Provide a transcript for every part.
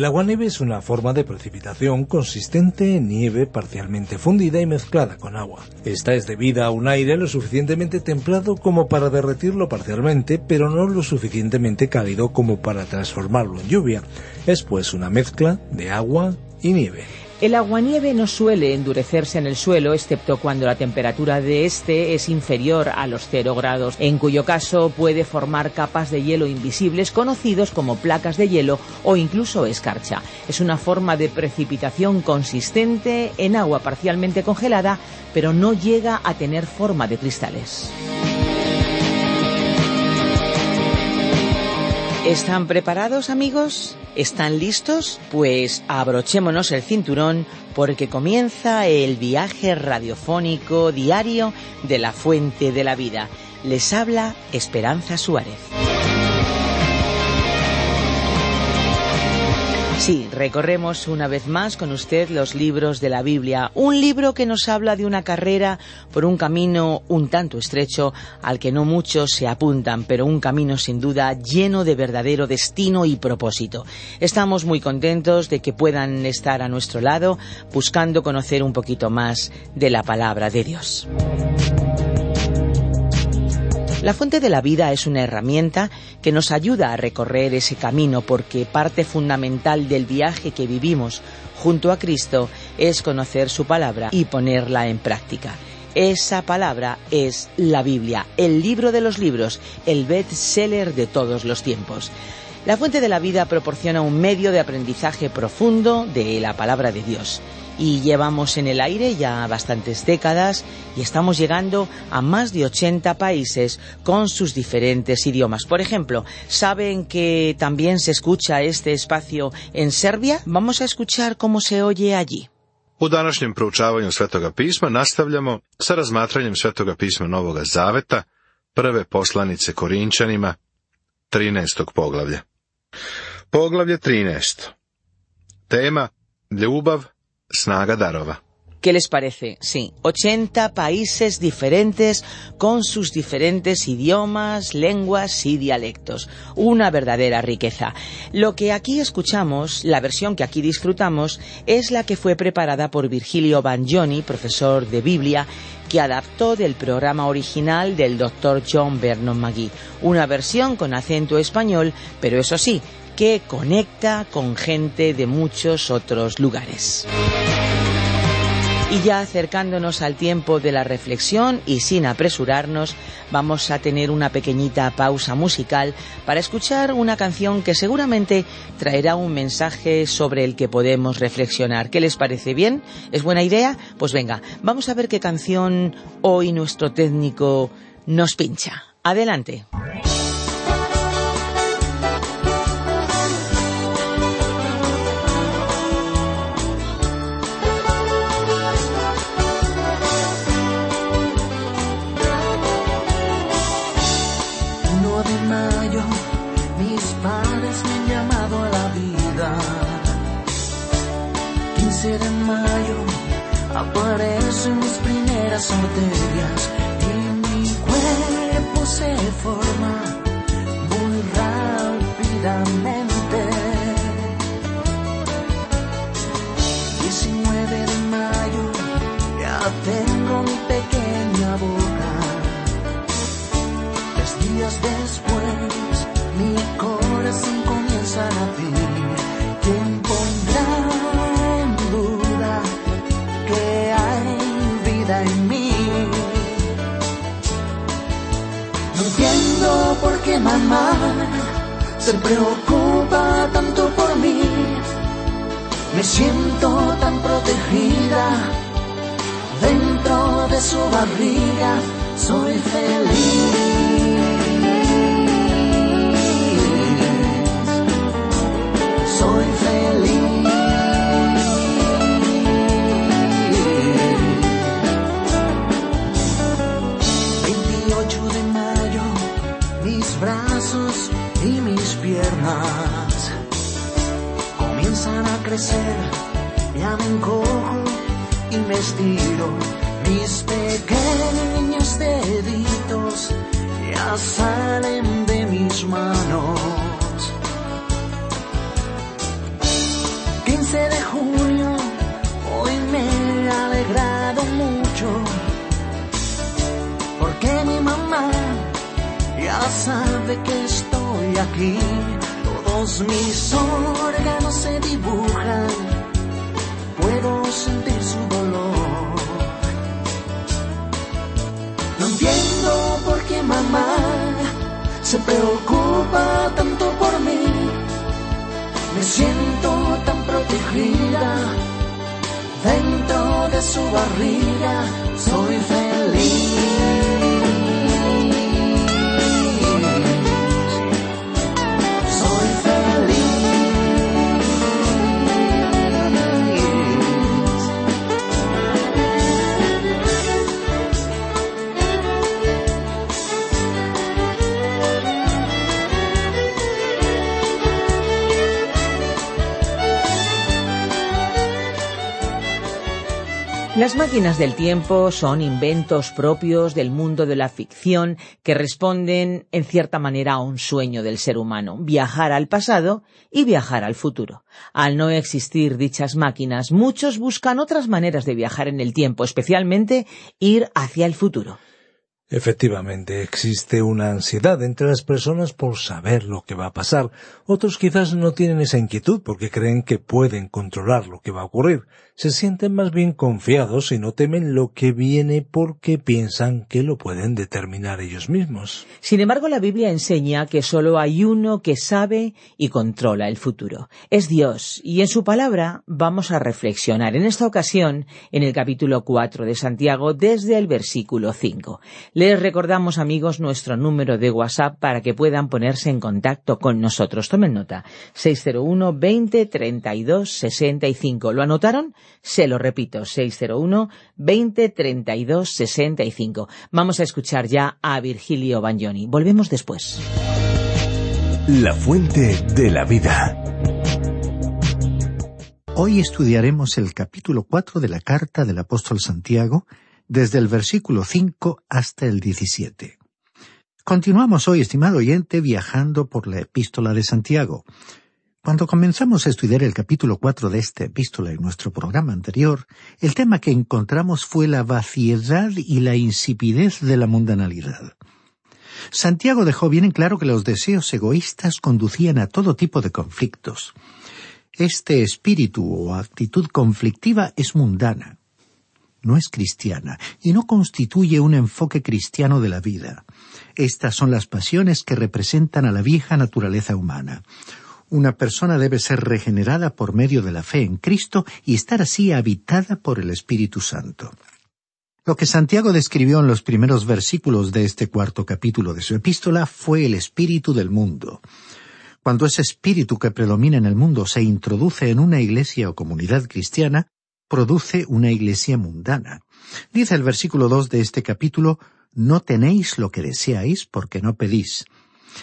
El aguanieve es una forma de precipitación consistente en nieve parcialmente fundida y mezclada con agua. Esta es debida a un aire lo suficientemente templado como para derretirlo parcialmente, pero no lo suficientemente cálido como para transformarlo en lluvia. Es pues una mezcla de agua y nieve. El aguanieve no suele endurecerse en el suelo, excepto cuando la temperatura de este es inferior a los 0 grados, en cuyo caso puede formar capas de hielo invisibles conocidos como placas de hielo o incluso escarcha. Es una forma de precipitación consistente en agua parcialmente congelada, pero no llega a tener forma de cristales. ¿Están preparados amigos? ¿Están listos? Pues abrochémonos el cinturón porque comienza el viaje radiofónico diario de la Fuente de la Vida. Les habla Esperanza Suárez. Sí, recorremos una vez más con usted los libros de la Biblia, un libro que nos habla de una carrera por un camino un tanto estrecho al que no muchos se apuntan, pero un camino sin duda lleno de verdadero destino y propósito. Estamos muy contentos de que puedan estar a nuestro lado buscando conocer un poquito más de la palabra de Dios. La fuente de la vida es una herramienta que nos ayuda a recorrer ese camino porque parte fundamental del viaje que vivimos junto a Cristo es conocer su palabra y ponerla en práctica. Esa palabra es la Biblia, el libro de los libros, el best-seller de todos los tiempos. La fuente de la vida proporciona un medio de aprendizaje profundo de la palabra de Dios y llevamos en el aire ya bastantes décadas y estamos llegando a más de 80 países con sus diferentes idiomas. Por ejemplo, ¿saben que también se escucha este espacio en Serbia? Vamos a escuchar cómo se oye allí. U današnjem proučavanju Svetoga pisma nastavljamo sa razmatranjem Svetoga pisma Novoga Zaveta, prve poslanice Korinčanima, 13. poglavlja. Poglavlje 13. Tema Ljubav ¿Qué les parece? Sí, 80 países diferentes con sus diferentes idiomas, lenguas y dialectos. Una verdadera riqueza. Lo que aquí escuchamos, la versión que aquí disfrutamos, es la que fue preparada por Virgilio Bagnoni, profesor de Biblia, que adaptó del programa original del Dr. John Vernon McGee. Una versión con acento español, pero eso sí, que conecta con gente de muchos otros lugares. Y ya acercándonos al tiempo de la reflexión y sin apresurarnos, vamos a tener una pequeñita pausa musical para escuchar una canción que seguramente traerá un mensaje sobre el que podemos reflexionar. ¿Qué les parece bien? ¿Es buena idea? Pues venga, vamos a ver qué canción hoy nuestro técnico nos pincha. Adelante. Se preocupa tanto por mí. Me siento tan protegida dentro de su barriga. soy feliz. Comienzan a crecer, ya me encojo y me estiro, mis pequeños deditos ya salen de mis manos. 15 de junio, hoy me he alegrado mucho, porque mi mamá ya sabe que estoy aquí, mis órganos se dibujan, puedo sentir su dolor. No entiendo por qué mamá se preocupa tanto por mí. Me siento tan protegida dentro de su barriga. Soy feliz. Las máquinas del tiempo son inventos propios del mundo de la ficción que responden en cierta manera a un sueño del ser humano, viajar al pasado y viajar al futuro. Al no existir dichas máquinas, muchos buscan otras maneras de viajar en el tiempo, especialmente ir hacia el futuro. Efectivamente, existe una ansiedad entre las personas por saber lo que va a pasar. Otros quizás no tienen esa inquietud porque creen que pueden controlar lo que va a ocurrir. Se sienten más bien confiados y no temen lo que viene porque piensan que lo pueden determinar ellos mismos. Sin embargo, la Biblia enseña que solo hay uno que sabe y controla el futuro. Es Dios, y en su palabra vamos a reflexionar en esta ocasión en el capítulo 4 de Santiago desde el versículo 5. Les recordamos, amigos, nuestro número de WhatsApp para que puedan ponerse en contacto con nosotros. Tomen nota. 601 20 32 65. ¿Lo anotaron? Se lo repito. 601 20 32 65. Vamos a escuchar ya a Virgilio Bagnoni. Volvemos después. La fuente de la vida. Hoy estudiaremos el capítulo 4 de la carta del apóstol Santiago, desde el versículo 5 hasta el 17. Continuamos hoy, estimado oyente, viajando por la epístola de Santiago. Cuando comenzamos a estudiar el capítulo 4 de esta epístola en nuestro programa anterior, el tema que encontramos fue la vaciedad y la insipidez de la mundanalidad. Santiago dejó bien en claro que los deseos egoístas conducían a todo tipo de conflictos. Este espíritu o actitud conflictiva es mundana, no es cristiana y no constituye un enfoque cristiano de la vida. Estas son las pasiones que representan a la vieja naturaleza humana. Una persona debe ser regenerada por medio de la fe en Cristo y estar así habitada por el Espíritu Santo. Lo que Santiago describió en los primeros versículos de este cuarto capítulo de su epístola fue el espíritu del mundo. Cuando ese espíritu que predomina en el mundo se introduce en una iglesia o comunidad cristiana, produce una iglesia mundana. Dice el versículo dos de este capítulo, No tenéis lo que deseáis porque no pedís.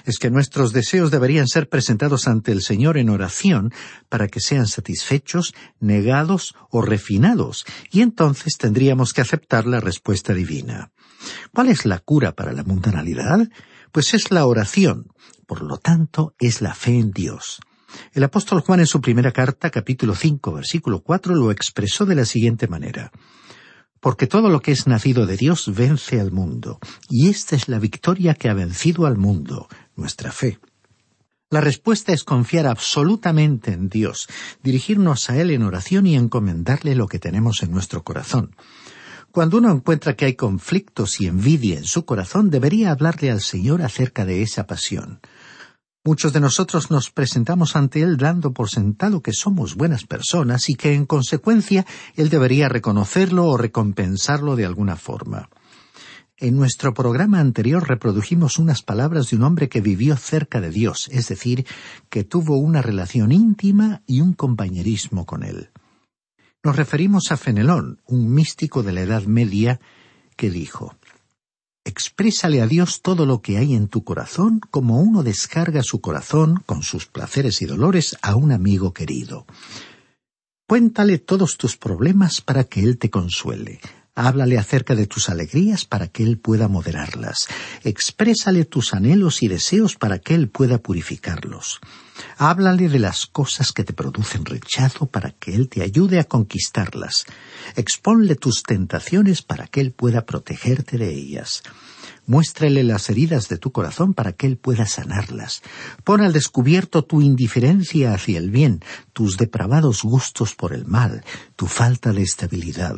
Es que nuestros deseos deberían ser presentados ante el Señor en oración para que sean satisfechos, negados o refinados, y entonces tendríamos que aceptar la respuesta divina. ¿Cuál es la cura para la mundanalidad? Pues es la oración, por lo tanto es la fe en Dios. El apóstol Juan en su primera carta, capítulo 5, versículo 4, lo expresó de la siguiente manera. Porque todo lo que es nacido de Dios vence al mundo, y esta es la victoria que ha vencido al mundo, nuestra fe. La respuesta es confiar absolutamente en Dios, dirigirnos a Él en oración y encomendarle lo que tenemos en nuestro corazón. Cuando uno encuentra que hay conflictos y envidia en su corazón, debería hablarle al Señor acerca de esa pasión. Muchos de nosotros nos presentamos ante Él dando por sentado que somos buenas personas y que, en consecuencia, Él debería reconocerlo o recompensarlo de alguna forma. En nuestro programa anterior reprodujimos unas palabras de un hombre que vivió cerca de Dios, es decir, que tuvo una relación íntima y un compañerismo con él. Nos referimos a Fenelón, un místico de la Edad Media, que dijo Exprésale a Dios todo lo que hay en tu corazón como uno descarga su corazón con sus placeres y dolores a un amigo querido. Cuéntale todos tus problemas para que Él te consuele. Háblale acerca de tus alegrías para que Él pueda moderarlas. Exprésale tus anhelos y deseos para que Él pueda purificarlos. Háblale de las cosas que te producen rechazo para que Él te ayude a conquistarlas. Exponle tus tentaciones para que Él pueda protegerte de ellas. Muéstrele las heridas de tu corazón para que Él pueda sanarlas. Pon al descubierto tu indiferencia hacia el bien, tus depravados gustos por el mal, tu falta de estabilidad.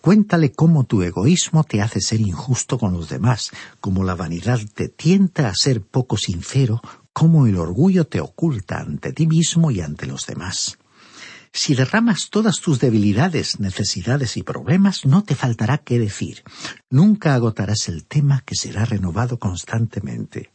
Cuéntale cómo tu egoísmo te hace ser injusto con los demás, cómo la vanidad te tienta a ser poco sincero, cómo el orgullo te oculta ante ti mismo y ante los demás. Si derramas todas tus debilidades, necesidades y problemas, no te faltará qué decir. Nunca agotarás el tema que será renovado constantemente.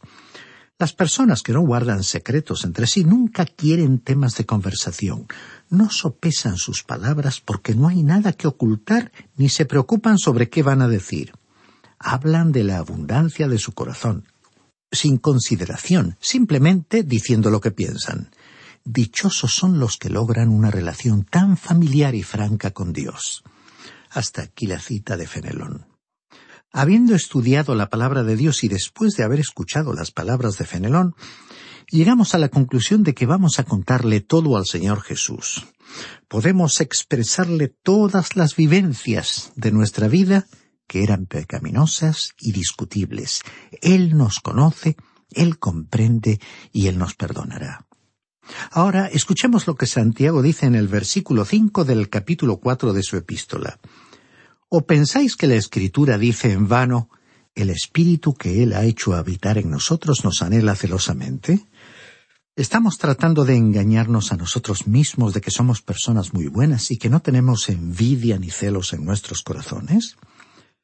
Las personas que no guardan secretos entre sí nunca quieren temas de conversación. No sopesan sus palabras porque no hay nada que ocultar ni se preocupan sobre qué van a decir. Hablan de la abundancia de su corazón, sin consideración, simplemente diciendo lo que piensan. Dichosos son los que logran una relación tan familiar y franca con Dios. Hasta aquí la cita de Fenelón. Habiendo estudiado la palabra de Dios y después de haber escuchado las palabras de Fenelón, llegamos a la conclusión de que vamos a contarle todo al Señor Jesús. Podemos expresarle todas las vivencias de nuestra vida que eran pecaminosas y discutibles. Él nos conoce, Él comprende y Él nos perdonará. Ahora escuchemos lo que Santiago dice en el versículo cinco del capítulo cuatro de su epístola. ¿O pensáis que la Escritura dice en vano el Espíritu que Él ha hecho habitar en nosotros nos anhela celosamente? ¿Estamos tratando de engañarnos a nosotros mismos de que somos personas muy buenas y que no tenemos envidia ni celos en nuestros corazones?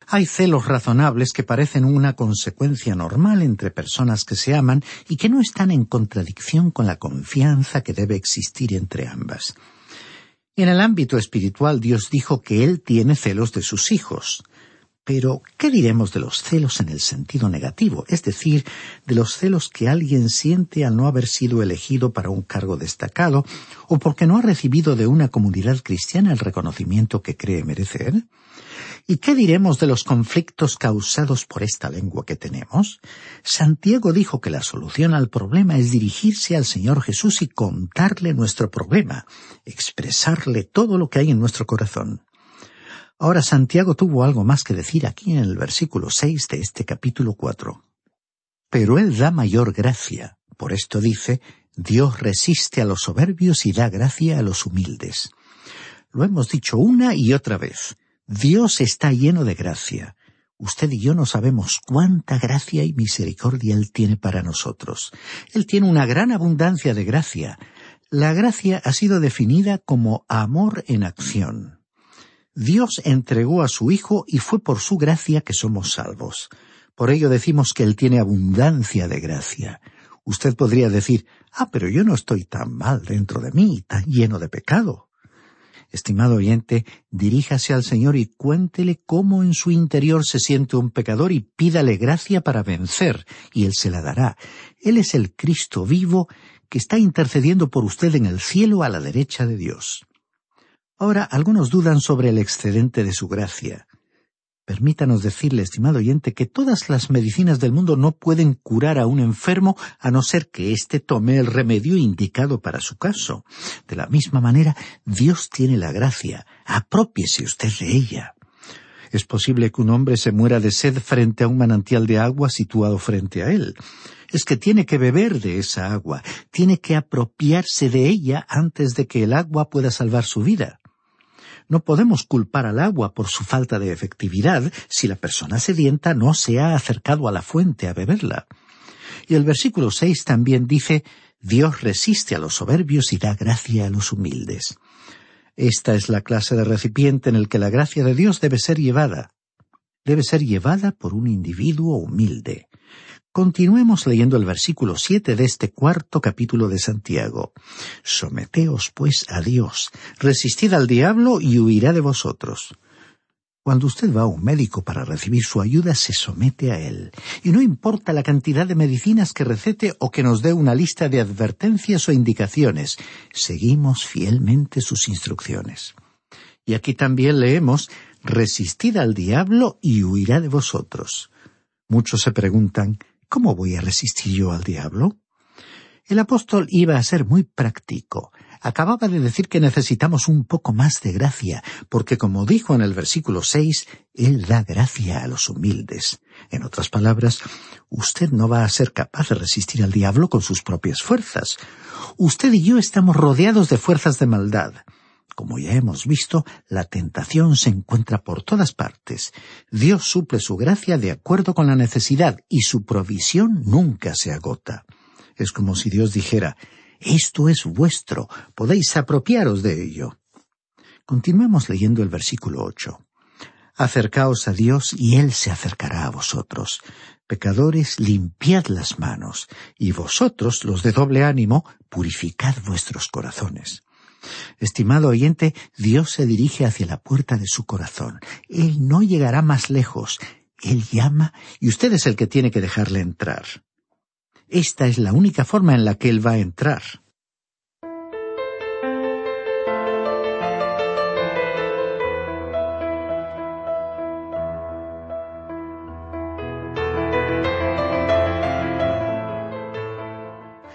Hay celos razonables que parecen una consecuencia normal entre personas que se aman y que no están en contradicción con la confianza que debe existir entre ambas. En el ámbito espiritual Dios dijo que Él tiene celos de sus hijos. Pero, ¿qué diremos de los celos en el sentido negativo? Es decir, de los celos que alguien siente al no haber sido elegido para un cargo destacado o porque no ha recibido de una comunidad cristiana el reconocimiento que cree merecer. ¿Y qué diremos de los conflictos causados por esta lengua que tenemos? Santiago dijo que la solución al problema es dirigirse al Señor Jesús y contarle nuestro problema, expresarle todo lo que hay en nuestro corazón. Ahora Santiago tuvo algo más que decir aquí en el versículo seis de este capítulo cuatro. Pero él da mayor gracia. Por esto dice, Dios resiste a los soberbios y da gracia a los humildes. Lo hemos dicho una y otra vez. Dios está lleno de gracia. Usted y yo no sabemos cuánta gracia y misericordia Él tiene para nosotros. Él tiene una gran abundancia de gracia. La gracia ha sido definida como amor en acción. Dios entregó a su Hijo y fue por su gracia que somos salvos. Por ello decimos que Él tiene abundancia de gracia. Usted podría decir, ah, pero yo no estoy tan mal dentro de mí, tan lleno de pecado. Estimado oyente, diríjase al Señor y cuéntele cómo en su interior se siente un pecador y pídale gracia para vencer, y Él se la dará. Él es el Cristo vivo que está intercediendo por usted en el cielo a la derecha de Dios. Ahora, algunos dudan sobre el excedente de su gracia. Permítanos decirle, estimado oyente, que todas las medicinas del mundo no pueden curar a un enfermo a no ser que éste tome el remedio indicado para su caso. De la misma manera, Dios tiene la gracia. Apropiese usted de ella. Es posible que un hombre se muera de sed frente a un manantial de agua situado frente a él. Es que tiene que beber de esa agua, tiene que apropiarse de ella antes de que el agua pueda salvar su vida. No podemos culpar al agua por su falta de efectividad si la persona sedienta no se ha acercado a la fuente a beberla. Y el versículo seis también dice Dios resiste a los soberbios y da gracia a los humildes. Esta es la clase de recipiente en el que la gracia de Dios debe ser llevada. debe ser llevada por un individuo humilde. Continuemos leyendo el versículo siete de este cuarto capítulo de Santiago. Someteos pues a Dios, resistid al diablo y huirá de vosotros. Cuando usted va a un médico para recibir su ayuda, se somete a él. Y no importa la cantidad de medicinas que recete o que nos dé una lista de advertencias o indicaciones, seguimos fielmente sus instrucciones. Y aquí también leemos, resistid al diablo y huirá de vosotros. Muchos se preguntan, ¿cómo voy a resistir yo al diablo? El apóstol iba a ser muy práctico. Acababa de decir que necesitamos un poco más de gracia, porque como dijo en el versículo seis, Él da gracia a los humildes. En otras palabras, usted no va a ser capaz de resistir al diablo con sus propias fuerzas. Usted y yo estamos rodeados de fuerzas de maldad. Como ya hemos visto, la tentación se encuentra por todas partes. Dios suple su gracia de acuerdo con la necesidad y su provisión nunca se agota. Es como si Dios dijera, esto es vuestro, podéis apropiaros de ello. Continuemos leyendo el versículo ocho. Acercaos a Dios y Él se acercará a vosotros. Pecadores, limpiad las manos, y vosotros, los de doble ánimo, purificad vuestros corazones. Estimado oyente, Dios se dirige hacia la puerta de su corazón. Él no llegará más lejos. Él llama y usted es el que tiene que dejarle entrar. Esta es la única forma en la que Él va a entrar.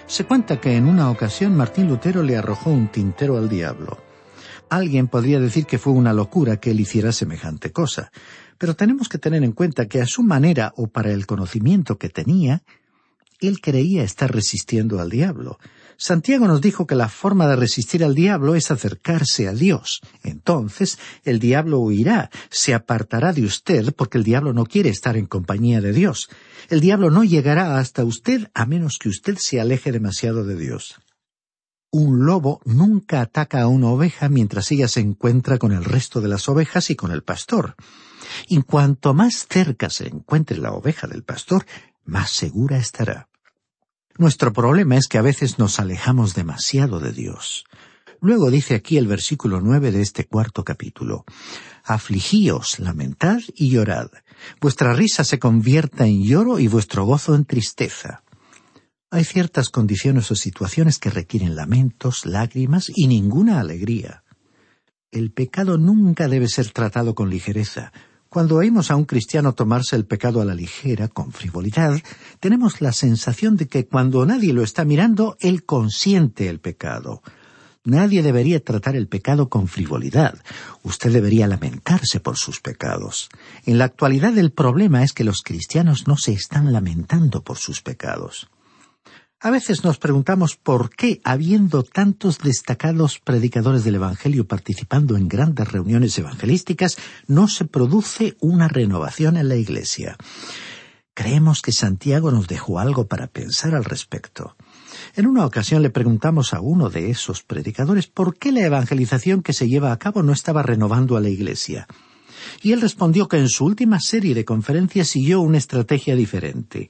Se cuenta que en una ocasión Martín Lutero le arrojó un tintero al diablo. Alguien podría decir que fue una locura que él hiciera semejante cosa, pero tenemos que tener en cuenta que a su manera o para el conocimiento que tenía, él creía estar resistiendo al diablo. Santiago nos dijo que la forma de resistir al diablo es acercarse a Dios. Entonces el diablo huirá, se apartará de usted porque el diablo no quiere estar en compañía de Dios. El diablo no llegará hasta usted a menos que usted se aleje demasiado de Dios. Un lobo nunca ataca a una oveja mientras ella se encuentra con el resto de las ovejas y con el pastor. Y cuanto más cerca se encuentre la oveja del pastor, más segura estará. Nuestro problema es que a veces nos alejamos demasiado de Dios. Luego dice aquí el versículo nueve de este cuarto capítulo Afligíos, lamentad y llorad. Vuestra risa se convierta en lloro y vuestro gozo en tristeza. Hay ciertas condiciones o situaciones que requieren lamentos, lágrimas y ninguna alegría. El pecado nunca debe ser tratado con ligereza, cuando oímos a un cristiano tomarse el pecado a la ligera, con frivolidad, tenemos la sensación de que cuando nadie lo está mirando, él consiente el pecado. Nadie debería tratar el pecado con frivolidad. Usted debería lamentarse por sus pecados. En la actualidad el problema es que los cristianos no se están lamentando por sus pecados. A veces nos preguntamos por qué, habiendo tantos destacados predicadores del Evangelio participando en grandes reuniones evangelísticas, no se produce una renovación en la Iglesia. Creemos que Santiago nos dejó algo para pensar al respecto. En una ocasión le preguntamos a uno de esos predicadores por qué la evangelización que se lleva a cabo no estaba renovando a la Iglesia. Y él respondió que en su última serie de conferencias siguió una estrategia diferente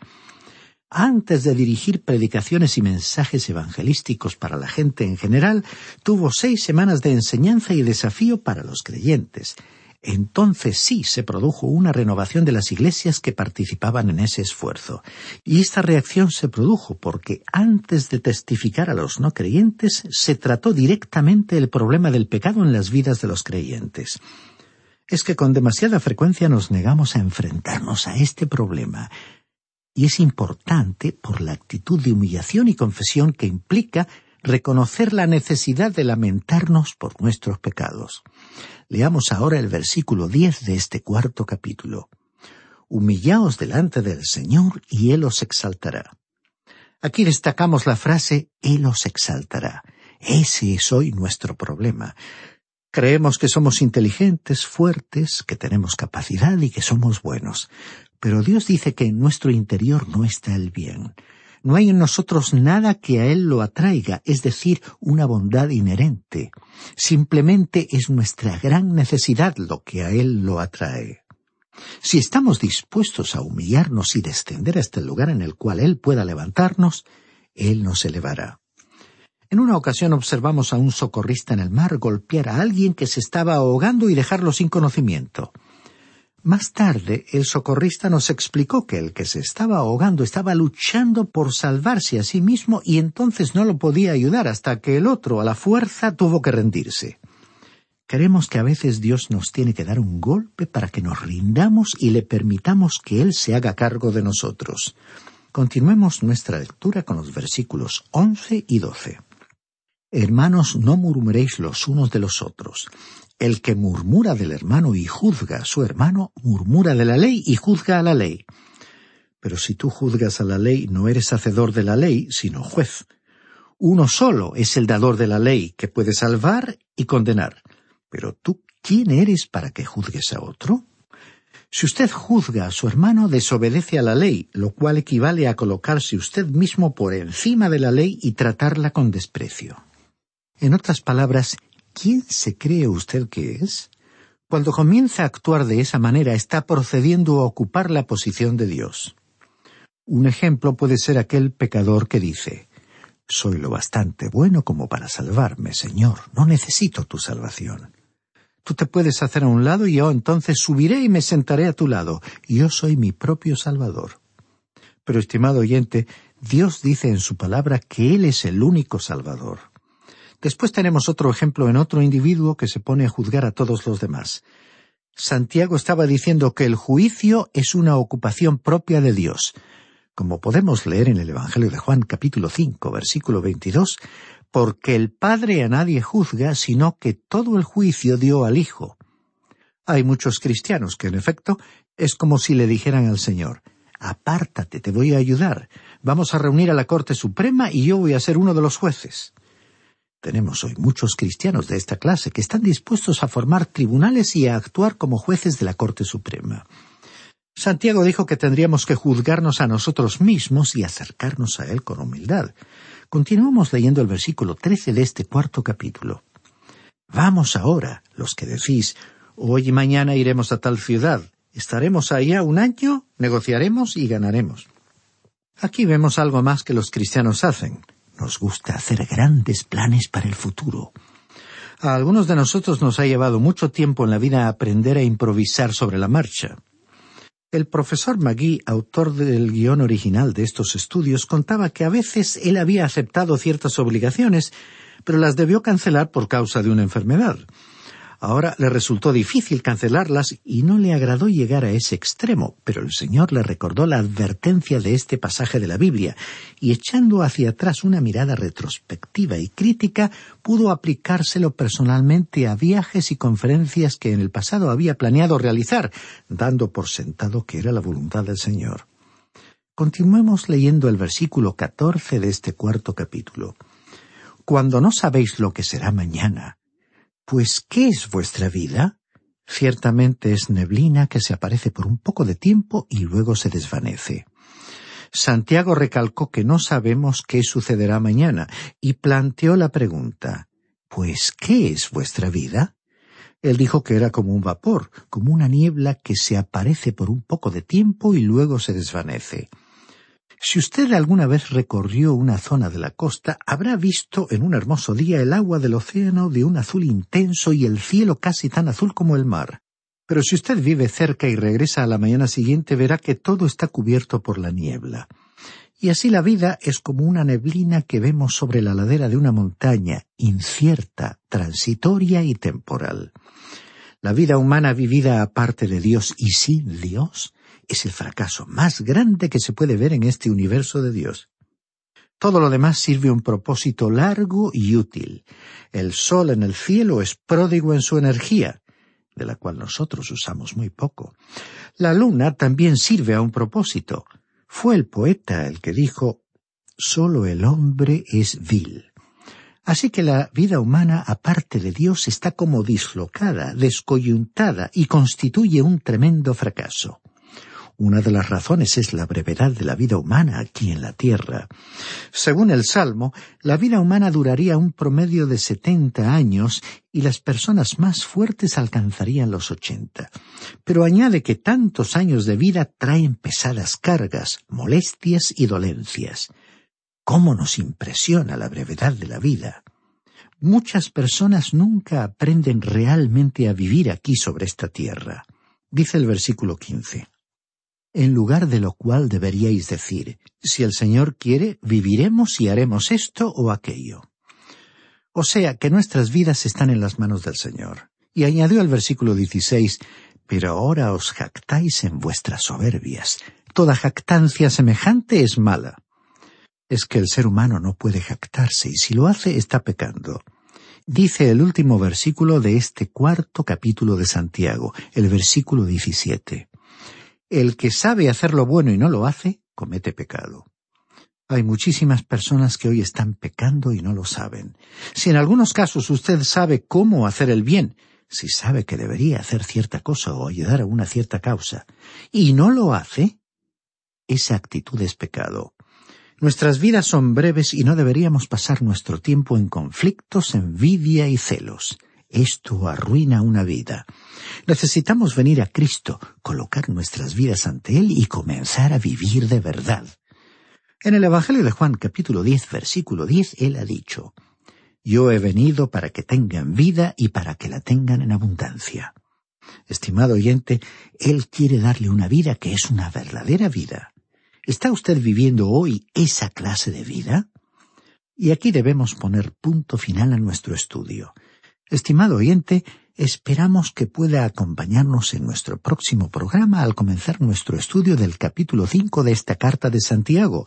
antes de dirigir predicaciones y mensajes evangelísticos para la gente en general, tuvo seis semanas de enseñanza y desafío para los creyentes. Entonces sí se produjo una renovación de las iglesias que participaban en ese esfuerzo. Y esta reacción se produjo porque antes de testificar a los no creyentes, se trató directamente el problema del pecado en las vidas de los creyentes. Es que con demasiada frecuencia nos negamos a enfrentarnos a este problema y es importante por la actitud de humillación y confesión que implica reconocer la necesidad de lamentarnos por nuestros pecados. Leamos ahora el versículo diez de este cuarto capítulo. Humillaos delante del Señor y Él os exaltará. Aquí destacamos la frase Él os exaltará. Ese es hoy nuestro problema. Creemos que somos inteligentes, fuertes, que tenemos capacidad y que somos buenos. Pero Dios dice que en nuestro interior no está el bien. No hay en nosotros nada que a Él lo atraiga, es decir, una bondad inherente. Simplemente es nuestra gran necesidad lo que a Él lo atrae. Si estamos dispuestos a humillarnos y descender hasta el lugar en el cual Él pueda levantarnos, Él nos elevará. En una ocasión observamos a un socorrista en el mar golpear a alguien que se estaba ahogando y dejarlo sin conocimiento. Más tarde, el socorrista nos explicó que el que se estaba ahogando estaba luchando por salvarse a sí mismo y entonces no lo podía ayudar hasta que el otro, a la fuerza, tuvo que rendirse. Creemos que a veces Dios nos tiene que dar un golpe para que nos rindamos y le permitamos que Él se haga cargo de nosotros. Continuemos nuestra lectura con los versículos once y doce. Hermanos, no murmuréis los unos de los otros. El que murmura del hermano y juzga a su hermano, murmura de la ley y juzga a la ley. Pero si tú juzgas a la ley, no eres hacedor de la ley, sino juez. Uno solo es el dador de la ley, que puede salvar y condenar. Pero tú, ¿quién eres para que juzgues a otro? Si usted juzga a su hermano, desobedece a la ley, lo cual equivale a colocarse usted mismo por encima de la ley y tratarla con desprecio. En otras palabras, ¿quién se cree usted que es? Cuando comienza a actuar de esa manera está procediendo a ocupar la posición de Dios. Un ejemplo puede ser aquel pecador que dice Soy lo bastante bueno como para salvarme, Señor, no necesito tu salvación. Tú te puedes hacer a un lado y yo entonces subiré y me sentaré a tu lado. Yo soy mi propio Salvador. Pero, estimado oyente, Dios dice en su palabra que Él es el único Salvador. Después tenemos otro ejemplo en otro individuo que se pone a juzgar a todos los demás. Santiago estaba diciendo que el juicio es una ocupación propia de Dios. Como podemos leer en el Evangelio de Juan capítulo 5 versículo 22, porque el Padre a nadie juzga, sino que todo el juicio dio al Hijo. Hay muchos cristianos que en efecto es como si le dijeran al Señor, apártate, te voy a ayudar, vamos a reunir a la Corte Suprema y yo voy a ser uno de los jueces. Tenemos hoy muchos cristianos de esta clase que están dispuestos a formar tribunales y a actuar como jueces de la Corte Suprema. Santiago dijo que tendríamos que juzgarnos a nosotros mismos y acercarnos a Él con humildad. Continuamos leyendo el versículo trece de este cuarto capítulo. Vamos ahora, los que decís, hoy y mañana iremos a tal ciudad, estaremos allá un año, negociaremos y ganaremos. Aquí vemos algo más que los cristianos hacen. Nos gusta hacer grandes planes para el futuro. A algunos de nosotros nos ha llevado mucho tiempo en la vida aprender a improvisar sobre la marcha. El profesor Magui, autor del guion original de estos estudios, contaba que a veces él había aceptado ciertas obligaciones, pero las debió cancelar por causa de una enfermedad. Ahora le resultó difícil cancelarlas y no le agradó llegar a ese extremo, pero el Señor le recordó la advertencia de este pasaje de la Biblia, y echando hacia atrás una mirada retrospectiva y crítica, pudo aplicárselo personalmente a viajes y conferencias que en el pasado había planeado realizar, dando por sentado que era la voluntad del Señor. Continuemos leyendo el versículo catorce de este cuarto capítulo. Cuando no sabéis lo que será mañana, pues, ¿qué es vuestra vida? Ciertamente es neblina que se aparece por un poco de tiempo y luego se desvanece. Santiago recalcó que no sabemos qué sucederá mañana y planteó la pregunta Pues, ¿qué es vuestra vida? Él dijo que era como un vapor, como una niebla que se aparece por un poco de tiempo y luego se desvanece. Si usted alguna vez recorrió una zona de la costa, habrá visto en un hermoso día el agua del océano de un azul intenso y el cielo casi tan azul como el mar. Pero si usted vive cerca y regresa a la mañana siguiente, verá que todo está cubierto por la niebla. Y así la vida es como una neblina que vemos sobre la ladera de una montaña, incierta, transitoria y temporal. La vida humana vivida aparte de Dios y sin Dios es el fracaso más grande que se puede ver en este universo de Dios. Todo lo demás sirve un propósito largo y útil. El sol en el cielo es pródigo en su energía, de la cual nosotros usamos muy poco. La luna también sirve a un propósito. Fue el poeta el que dijo Solo el hombre es vil. Así que la vida humana, aparte de Dios, está como dislocada, descoyuntada y constituye un tremendo fracaso. Una de las razones es la brevedad de la vida humana aquí en la Tierra. Según el Salmo, la vida humana duraría un promedio de setenta años y las personas más fuertes alcanzarían los ochenta. Pero añade que tantos años de vida traen pesadas cargas, molestias y dolencias. ¿Cómo nos impresiona la brevedad de la vida? Muchas personas nunca aprenden realmente a vivir aquí sobre esta tierra. Dice el versículo quince en lugar de lo cual deberíais decir, si el Señor quiere, viviremos y haremos esto o aquello. O sea que nuestras vidas están en las manos del Señor. Y añadió el versículo 16, pero ahora os jactáis en vuestras soberbias. Toda jactancia semejante es mala. Es que el ser humano no puede jactarse y si lo hace está pecando. Dice el último versículo de este cuarto capítulo de Santiago, el versículo 17. El que sabe hacer lo bueno y no lo hace, comete pecado. Hay muchísimas personas que hoy están pecando y no lo saben. Si en algunos casos usted sabe cómo hacer el bien, si sabe que debería hacer cierta cosa o ayudar a una cierta causa, y no lo hace, esa actitud es pecado. Nuestras vidas son breves y no deberíamos pasar nuestro tiempo en conflictos, envidia y celos. Esto arruina una vida. Necesitamos venir a Cristo, colocar nuestras vidas ante Él y comenzar a vivir de verdad. En el Evangelio de Juan capítulo 10 versículo 10 Él ha dicho, Yo he venido para que tengan vida y para que la tengan en abundancia. Estimado oyente, Él quiere darle una vida que es una verdadera vida. ¿Está usted viviendo hoy esa clase de vida? Y aquí debemos poner punto final a nuestro estudio. Estimado oyente, esperamos que pueda acompañarnos en nuestro próximo programa al comenzar nuestro estudio del capítulo 5 de esta carta de Santiago,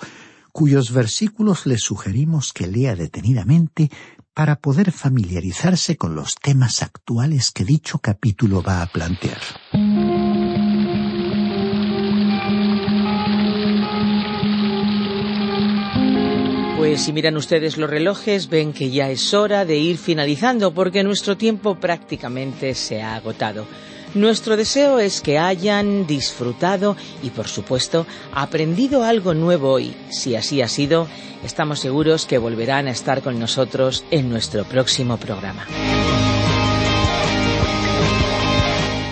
cuyos versículos le sugerimos que lea detenidamente para poder familiarizarse con los temas actuales que dicho capítulo va a plantear. Pues si miran ustedes los relojes, ven que ya es hora de ir finalizando porque nuestro tiempo prácticamente se ha agotado. Nuestro deseo es que hayan disfrutado y, por supuesto, aprendido algo nuevo hoy. Si así ha sido, estamos seguros que volverán a estar con nosotros en nuestro próximo programa.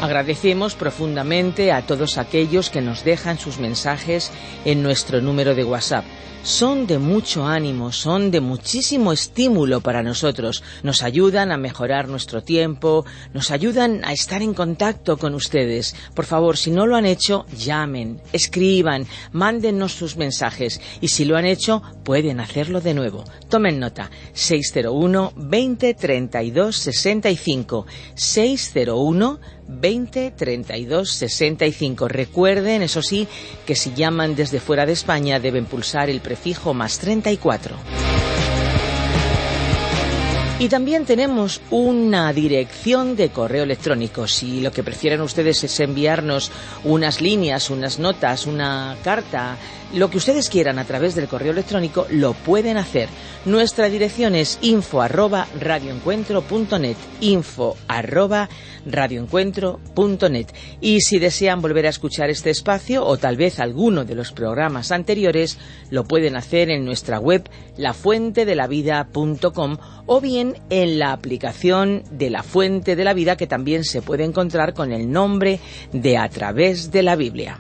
Agradecemos profundamente a todos aquellos que nos dejan sus mensajes en nuestro número de WhatsApp son de mucho ánimo, son de muchísimo estímulo para nosotros. Nos ayudan a mejorar nuestro tiempo, nos ayudan a estar en contacto con ustedes. Por favor, si no lo han hecho, llamen, escriban, mándennos sus mensajes y si lo han hecho, pueden hacerlo de nuevo. Tomen nota. 601 20 32 65 601 20 32 65. Recuerden, eso sí, que si llaman desde fuera de España deben pulsar el prefijo más 34. Y también tenemos una dirección de correo electrónico. Si lo que prefieren ustedes es enviarnos unas líneas, unas notas, una carta, lo que ustedes quieran a través del correo electrónico, lo pueden hacer. Nuestra dirección es info arroba radioencuentro.net, info arroba. Y si desean volver a escuchar este espacio o tal vez alguno de los programas anteriores, lo pueden hacer en nuestra web lafuentedelavida.com o bien en la aplicación de la Fuente de la Vida que también se puede encontrar con el nombre de A través de la Biblia.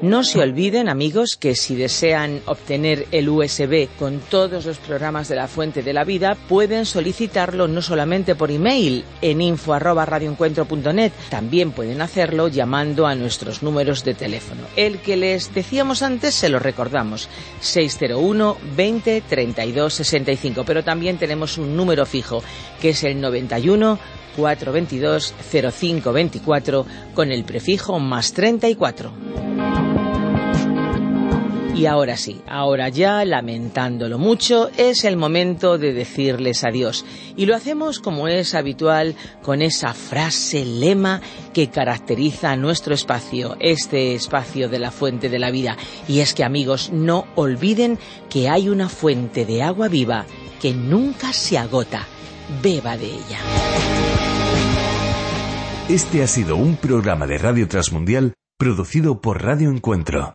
No se olviden, amigos, que si desean obtener el USB con todos los programas de la Fuente de la Vida, pueden solicitarlo no solamente por email en info@radioencuentro.net, también pueden hacerlo llamando a nuestros números de teléfono. El que les decíamos antes se lo recordamos, 601 20 32 65, pero también tenemos un número fijo que es el 91 422 0524 con el prefijo más 34. Y ahora sí, ahora ya, lamentándolo mucho, es el momento de decirles adiós. Y lo hacemos como es habitual con esa frase lema que caracteriza nuestro espacio, este espacio de la fuente de la vida. Y es que amigos, no olviden que hay una fuente de agua viva que nunca se agota. Beba de ella. Este ha sido un programa de Radio Transmundial producido por Radio Encuentro,